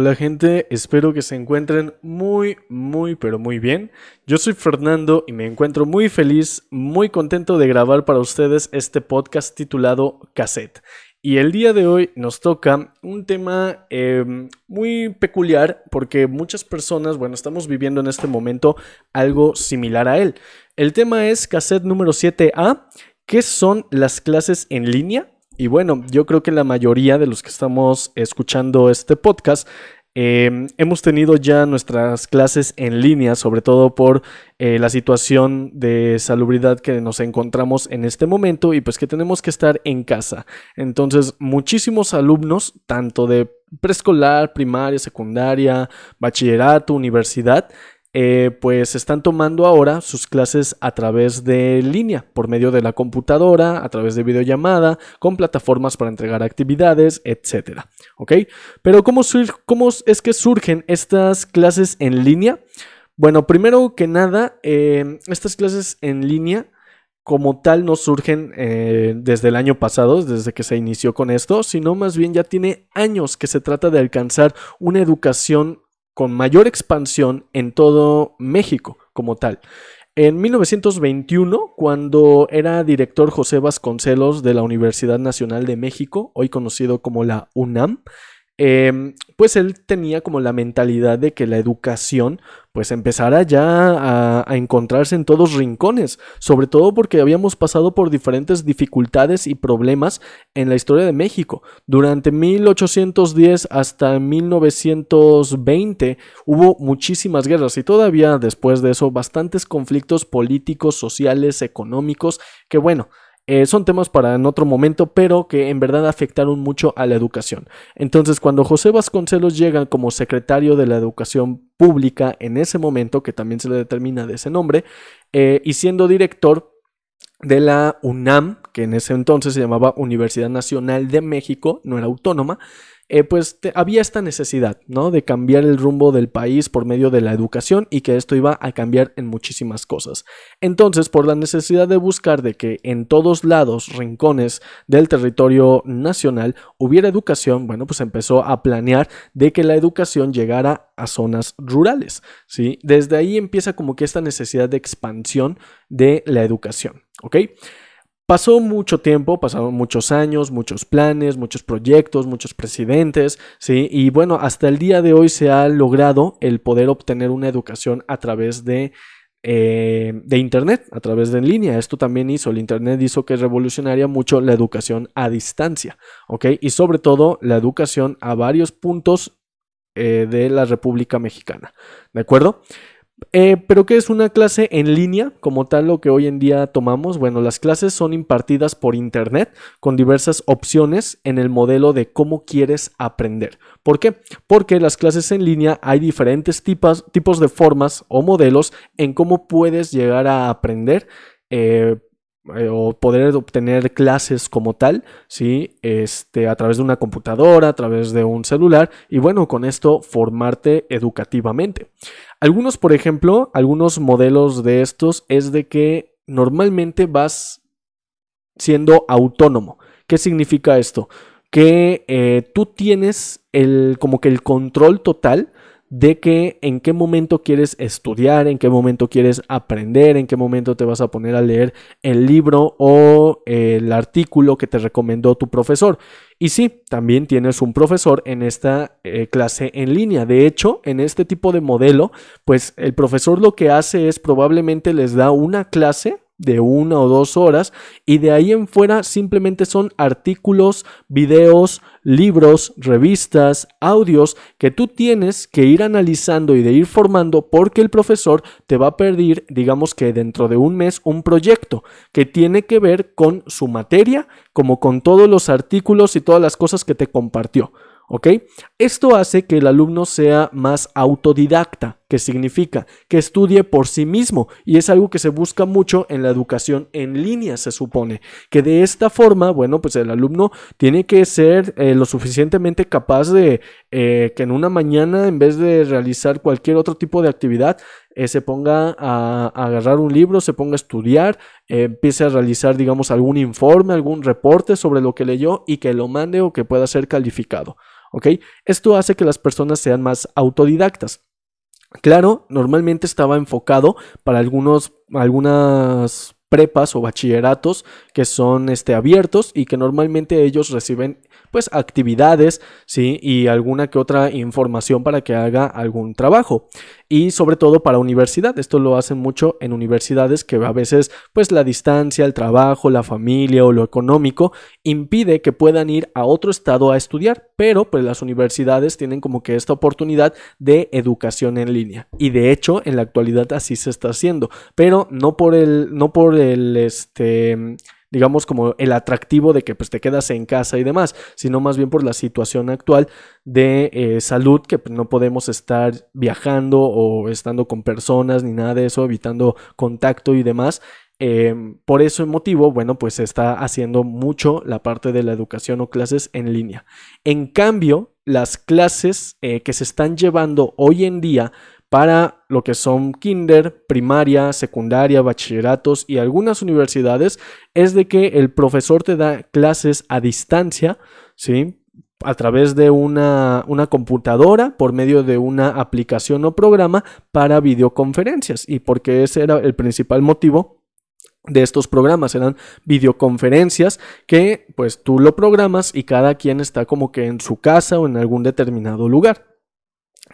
Hola gente, espero que se encuentren muy, muy, pero muy bien. Yo soy Fernando y me encuentro muy feliz, muy contento de grabar para ustedes este podcast titulado Cassette. Y el día de hoy nos toca un tema em, muy peculiar porque muchas personas, bueno, estamos viviendo en este momento algo similar a él. El tema es cassette número 7A, ¿qué son las clases en línea? Y bueno, yo creo que la mayoría de los que estamos escuchando este podcast em, hemos tenido ya nuestras clases en línea, sobre todo por eh, la situación de salubridad que nos encontramos en este momento y pues que tenemos que estar en casa. Entonces, muchísimos alumnos, tanto de preescolar, primaria, secundaria, bachillerato, universidad, eh, pues están tomando ahora sus clases a través de línea, por medio de la computadora, a través de videollamada, con plataformas para entregar actividades, etc. ¿Ok? Pero ¿cómo, cómo es que surgen estas clases en línea? Bueno, primero que nada, eh, estas clases en línea como tal no surgen eh, desde el año pasado, desde que se inició con esto, sino más bien ya tiene años que se trata de alcanzar una educación con mayor expansión en todo México como tal. En 1921, cuando era director José Vasconcelos de la Universidad Nacional de México, hoy conocido como la UNAM, Em, pues él tenía como la mentalidad de que la educación pues empezara ya a, a, encontrarse en todos rincones, sobre todo porque habíamos pasado por diferentes dificultades y problemas en la historia de México. Durante 1810 hasta 1920 hubo muchísimas guerras y todavía después de eso bastantes conflictos políticos, sociales, económicos, que bueno, eh, son temas para en otro momento, pero que en verdad afectaron mucho a la educación. Entonces, cuando José Vasconcelos llega como secretario de la Educación Pública en ese momento, que también se le determina de ese nombre, eh, y siendo director de la UNAM, que en ese entonces se llamaba Universidad Nacional de México, no era autónoma, eh, pues había esta necesidad, ¿no? De cambiar el rumbo del país por medio de la educación y que esto iba a cambiar en muchísimas cosas. Entonces, por la necesidad de buscar de que en todos lados, rincones del territorio nacional hubiera educación, bueno, pues empezó a planear de que la educación llegara a zonas rurales, ¿sí? Desde ahí empieza como que esta necesidad de expansión de la educación, ¿ok? Pasó mucho tiempo, pasaron muchos años, muchos planes, muchos proyectos, muchos presidentes, ¿sí? Y bueno, hasta el día de hoy se ha logrado el poder obtener una educación a través de, eh, de Internet, a través de en línea. Esto también hizo, el Internet hizo que revolucionaria mucho la educación a distancia, ¿ok? Y sobre todo la educación a varios puntos eh, de la República Mexicana, ¿de acuerdo? Eh, pero ¿qué es una clase en línea como tal lo que hoy en día tomamos? Bueno, las clases son impartidas por internet con diversas opciones en el modelo de cómo quieres aprender. ¿Por qué? Porque las clases en línea hay diferentes tipos, tipos de formas o modelos en cómo puedes llegar a aprender. Eh, eh, o poder obtener clases como tal, ¿sí? Este, a través de una computadora, a través de un celular y bueno, con esto formarte educativamente. Algunos, por ejemplo, algunos modelos de estos es de que normalmente vas siendo autónomo. ¿Qué significa esto? Que eh, tú tienes el, como que el control total de que en qué momento quieres estudiar, en qué momento quieres aprender, en qué momento te vas a poner a leer el libro o el artículo que te recomendó tu profesor. Y sí, también tienes un profesor en esta eh, clase en línea. De hecho, en este tipo de modelo, pues el profesor lo que hace es probablemente les da una clase de una o dos horas y de ahí en fuera simplemente son artículos, videos, libros, revistas, audios que tú tienes que ir analizando y de ir formando porque el profesor te va a pedir, digamos que dentro de un mes, un proyecto que tiene que ver con su materia, como con todos los artículos y todas las cosas que te compartió. ¿Ok? Esto hace que el alumno sea más autodidacta, que significa que estudie por sí mismo y es algo que se busca mucho en la educación en línea, se supone. Que de esta forma, bueno, pues el alumno tiene que ser eh, lo suficientemente capaz de eh, que en una mañana, en vez de realizar cualquier otro tipo de actividad, eh, se ponga a, a, agarrar un libro, se ponga a estudiar, empiece a realizar, digamos, algún informe, algún reporte sobre lo que leyó y que lo mande o que pueda ser calificado. ¿Ok? Esto hace que las personas sean más autodidactas. Claro, normalmente estaba enfocado para algunos, algunas prepas o bachilleratos que son este, abiertos y que normalmente ellos reciben pues actividades, ¿sí? Y alguna que otra información para que haga algún trabajo. Y sobre todo para universidad. Esto lo hacen mucho en universidades que a veces pues la distancia, el trabajo, la familia o lo económico impide que puedan ir a otro estado a estudiar. Pero pues las universidades tienen como que esta oportunidad de educación en línea. Y de hecho en la actualidad así se está haciendo. Pero no por el, no por el, este digamos, como el atractivo de que pues te quedas en casa y demás, sino más bien por la situación actual de eh, salud, que pues, no podemos estar viajando o estando con personas ni nada de eso, evitando contacto y demás. Em, por ese motivo, bueno, pues se está haciendo mucho la parte de la educación o clases en línea. En cambio, las clases eh, que se están llevando hoy en día para lo que son kinder, primaria, secundaria, bachilleratos y algunas universidades es de que el profesor te da clases a distancia, ¿sí? A través de una, una computadora, por medio de una aplicación o programa para videoconferencias. Y porque ese era el principal motivo de estos programas eran videoconferencias que pues tú lo programas y cada quien está como que en su casa o en algún determinado lugar.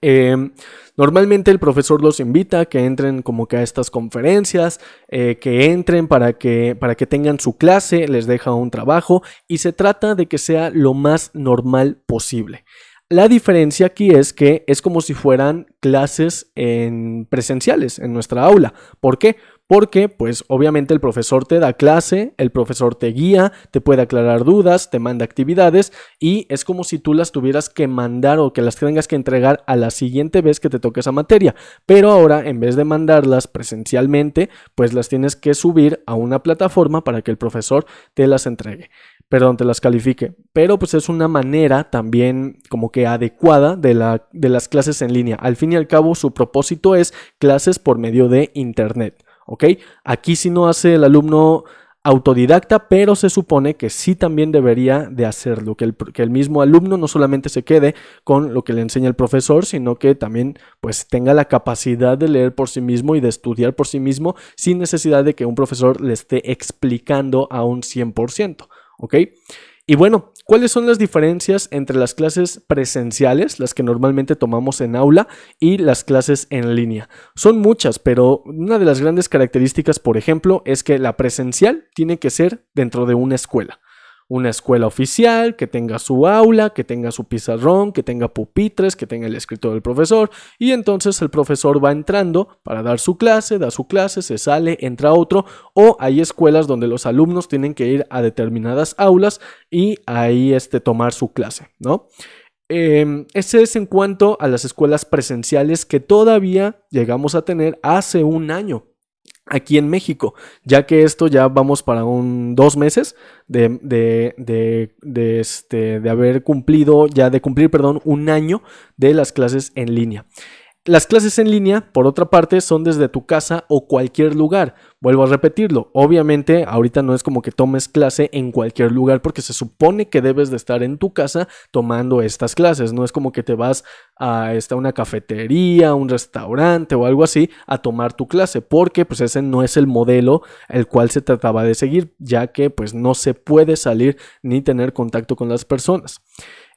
Em, normalmente el profesor los invita a que entren como que a estas conferencias, eh, que entren para que, para que tengan su clase, les deja un trabajo y se trata de que sea lo más normal posible. La diferencia aquí es que es como si fueran clases en presenciales en nuestra aula. ¿Por qué? Porque, pues, obviamente el profesor te da clase, el profesor te guía, te puede aclarar dudas, te manda actividades y es como si tú las tuvieras que mandar o que las tengas que entregar a la siguiente vez que te toque esa materia. Pero ahora, en vez de mandarlas presencialmente, pues las tienes que subir a una plataforma para que el profesor te las entregue perdón, te las califique. Pero pues es una manera también como que adecuada de, de las clases en línea. Al fin y al cabo, su propósito es clases por medio de Internet. ¿Ok? Aquí sí no hace el alumno autodidacta, pero se supone que sí también debería de hacerlo, que el, que el, mismo alumno no solamente se quede con lo que le enseña el profesor, sino que también pues tenga la capacidad de leer por sí mismo y de estudiar por sí mismo sin necesidad de que un profesor le esté explicando a un 100%, ¿ok? Y bueno, ¿cuáles son las diferencias entre las clases presenciales, las que normalmente tomamos en aula, y las clases en línea? Son muchas, pero una de las grandes características, por ejemplo, es que la presencial tiene que ser dentro de una escuela una escuela oficial, que tenga su aula, que tenga su pizarrón, que tenga pupitres, que tenga el escritorio del profesor, y entonces el profesor va entrando para dar su clase, da su clase, se sale, entra otro, o hay escuelas donde los alumnos tienen que ir a determinadas aulas y ahí este, tomar su clase, ¿no? Eh, ese es en cuanto a las escuelas presenciales que todavía llegamos a tener hace un año aquí en México, ya que esto ya vamos para un dos meses de, de, de, de, este, de haber cumplido, ya de cumplir, perdón, un año de las clases en línea. Las clases en línea, por otra parte, son desde tu casa o cualquier lugar. Vuelvo a repetirlo. Obviamente, ahorita no es como que tomes clase en cualquier lugar porque se supone que debes de estar en tu casa tomando estas clases. No es como que te vas a esta, una cafetería, un restaurante o algo así a tomar tu clase porque pues ese no es el modelo el cual se trataba de seguir, ya que pues no se puede salir ni tener contacto con las personas.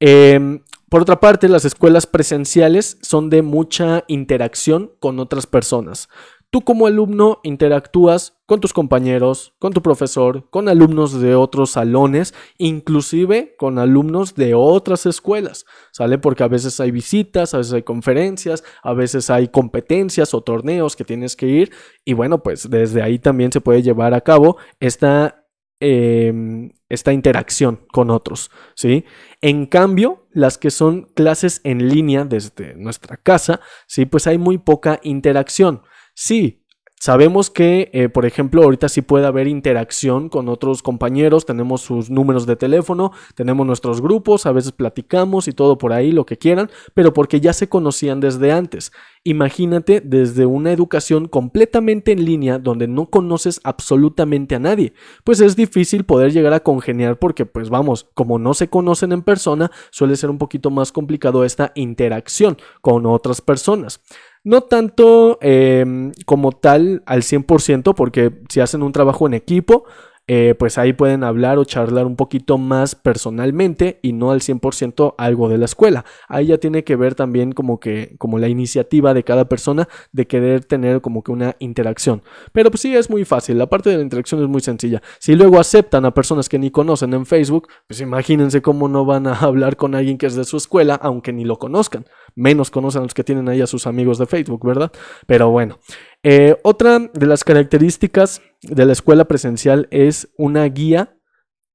Em, por otra parte, las escuelas presenciales son de mucha interacción con otras personas. Tú como alumno interactúas con tus compañeros, con tu profesor, con alumnos de otros salones, inclusive con alumnos de otras escuelas. ¿Sale? Porque a veces hay visitas, a veces hay conferencias, a veces hay competencias o torneos que tienes que ir. Y bueno, pues desde ahí también se puede llevar a cabo esta Em, esta interacción con otros, ¿sí? En cambio, las que son clases en línea desde nuestra casa, ¿sí? Pues hay muy poca interacción. Sí, Sabemos que, eh, por ejemplo, ahorita sí puede haber interacción con otros compañeros, tenemos sus números de teléfono, tenemos nuestros grupos, a veces platicamos y todo por ahí, lo que quieran, pero porque ya se conocían desde antes. Imagínate desde una educación completamente en línea donde no conoces absolutamente a nadie. Pues es difícil poder llegar a congeniar porque, pues vamos, como no se conocen en persona, suele ser un poquito más complicado esta interacción con otras personas. No tanto em, como tal al 100%, porque si hacen un trabajo en equipo, eh, pues ahí pueden hablar o charlar un poquito más personalmente y no al 100% algo de la escuela. Ahí ya tiene que ver también como que como la iniciativa de cada persona de querer tener como que una interacción. Pero pues sí es muy fácil, la parte de la interacción es muy sencilla. Si luego aceptan a personas que ni conocen en Facebook, pues imagínense cómo no van a hablar con alguien que es de su escuela aunque ni lo conozcan. Menos conocen a los que tienen ahí a sus amigos de Facebook, ¿verdad? Pero bueno, eh, otra de las características de la escuela presencial es una guía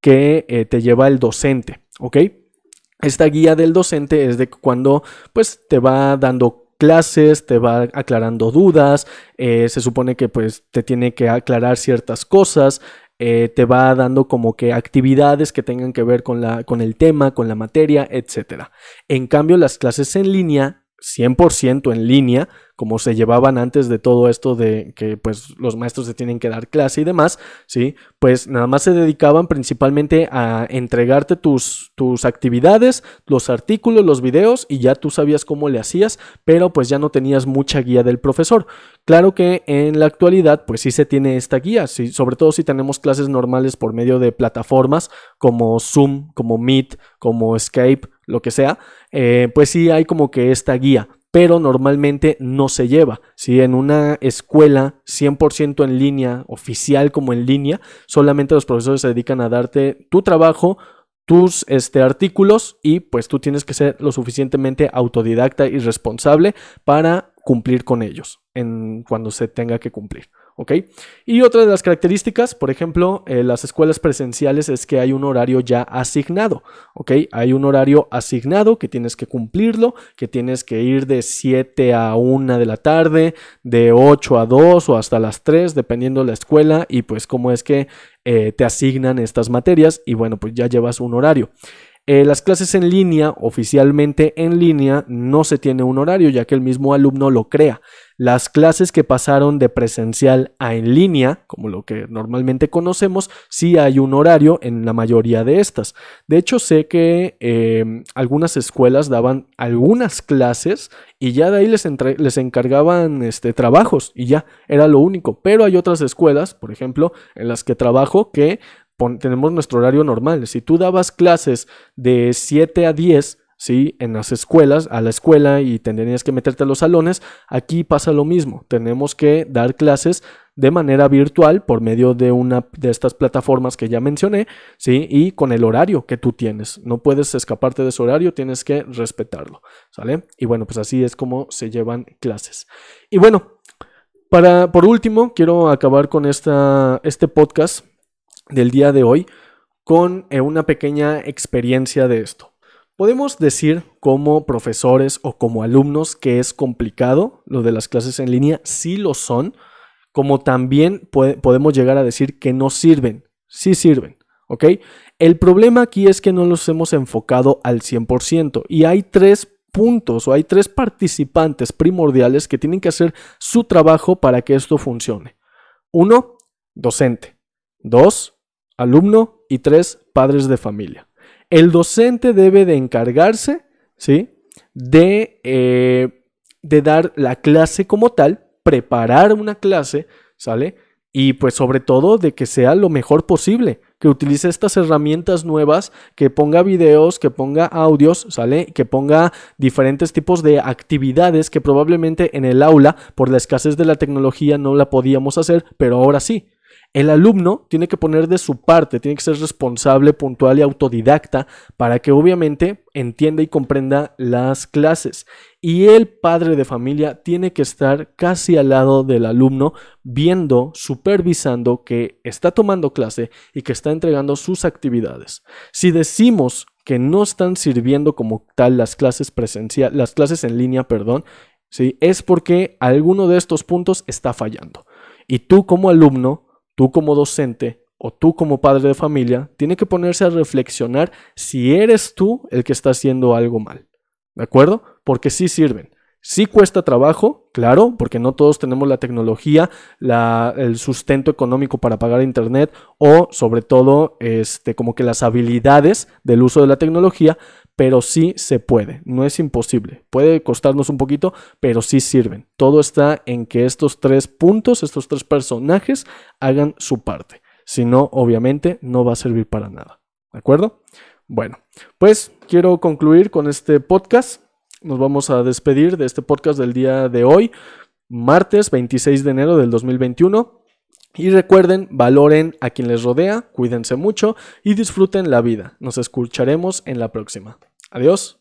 que eh, te lleva el docente, ¿ok? Esta guía del docente es de cuando pues te va dando clases, te va aclarando dudas, eh, se supone que pues te tiene que aclarar ciertas cosas, te va dando como que actividades que tengan que ver con, la, con el tema, con la materia, etc. En cambio, las clases en línea 100% en línea, como se llevaban antes de todo esto de que pues los maestros se tienen que dar clase y demás, ¿sí? Pues nada más se dedicaban principalmente a entregarte tus, tus actividades, los artículos, los videos y ya tú sabías cómo le hacías, pero pues ya no tenías mucha guía del profesor. Claro que en la actualidad pues sí se tiene esta guía, ¿sí? sobre todo si tenemos clases normales por medio de plataformas como Zoom, como Meet, como Skype, lo que sea, eh, pues sí hay como que esta guía, pero normalmente no se lleva. Si en una escuela 100% en línea, oficial como en línea, solamente los profesores se dedican a darte tu trabajo, tus este, artículos y pues tú tienes que ser lo suficientemente autodidacta y responsable para cumplir con ellos en cuando se tenga que cumplir. ¿ok? Y otra de las características, por ejemplo, eh, las escuelas presenciales es que hay un horario ya asignado, ¿ok? Hay un horario asignado que tienes que cumplirlo, que tienes que ir de 7 a 1 de la tarde, de 8 a 2 o hasta las 3, dependiendo de la escuela y pues cómo es que eh, te asignan estas materias y bueno, pues ya llevas un horario. Eh, las clases en línea, oficialmente en línea, no se tiene un horario, ya que el mismo alumno lo crea. Las clases que pasaron de presencial a en línea, como lo que normalmente conocemos, sí hay un horario en la mayoría de estas. De hecho, sé que em, algunas escuelas daban algunas clases y ya de ahí les, les encargaban este, trabajos y ya era lo único. Pero hay otras escuelas, por ejemplo, en las que trabajo que tenemos nuestro horario normal. Si tú dabas clases de 7 a 10, ¿sí? En las escuelas, a la escuela y tendrías que meterte a los salones, aquí pasa lo mismo. Tenemos que dar clases de manera virtual por medio de una de estas plataformas que ya mencioné, ¿sí? Y con el horario que tú tienes. No puedes escaparte de ese horario, tienes que respetarlo, ¿sale? Y bueno, pues así es como se llevan clases. Y bueno, para, por último, quiero acabar con esta, este podcast del día de hoy con eh, una pequeña experiencia de esto. Podemos decir como profesores o como alumnos que es complicado lo de las clases en línea, sí lo son, como también podemos llegar a decir que no sirven, sí sirven, ¿ok? El problema aquí es que no los hemos enfocado al 100% y hay tres puntos o hay tres participantes primordiales que tienen que hacer su trabajo para que esto funcione. Uno, docente. Dos, alumno. Y tres, padres de familia. El docente debe de encargarse, ¿sí? De, eh, de dar la clase como tal, preparar una clase, ¿sale? Y pues sobre todo de que sea lo mejor posible, que utilice estas herramientas nuevas, que ponga videos, que ponga audios, ¿sale? Que ponga diferentes tipos de actividades que probablemente en el aula, por la escasez de la tecnología, no la podíamos hacer, pero ahora sí. El alumno tiene que poner de su parte, tiene que ser responsable, puntual y autodidacta para que obviamente entienda y comprenda las clases. Y el padre de familia tiene que estar casi al lado del alumno, viendo, supervisando que está tomando clase y que está entregando sus actividades. Si decimos que no están sirviendo como tal las clases presenciales, las clases en línea, perdón, ¿sí? es porque alguno de estos puntos está fallando. Y tú como alumno, tú como docente o tú como padre de familia, tiene que ponerse a reflexionar si eres tú el que está haciendo algo mal. ¿De acuerdo? Porque sí sirven. Sí cuesta trabajo, claro, porque no todos tenemos la tecnología, el sustento económico para pagar internet o sobre todo este, como que las habilidades del uso de la tecnología, pero sí se puede, no es imposible. Puede costarnos un poquito, pero sí sirven. Todo está en que estos tres puntos, estos tres personajes hagan su parte. Si no, obviamente no va a servir para nada. ¿De acuerdo? Bueno, pues quiero concluir con este podcast nos vamos a despedir de este podcast del día de hoy, martes 26 de enero del 2021. Y recuerden, valoren a quien les rodea, cuídense mucho y disfruten la vida. Nos escucharemos en la próxima. Adiós.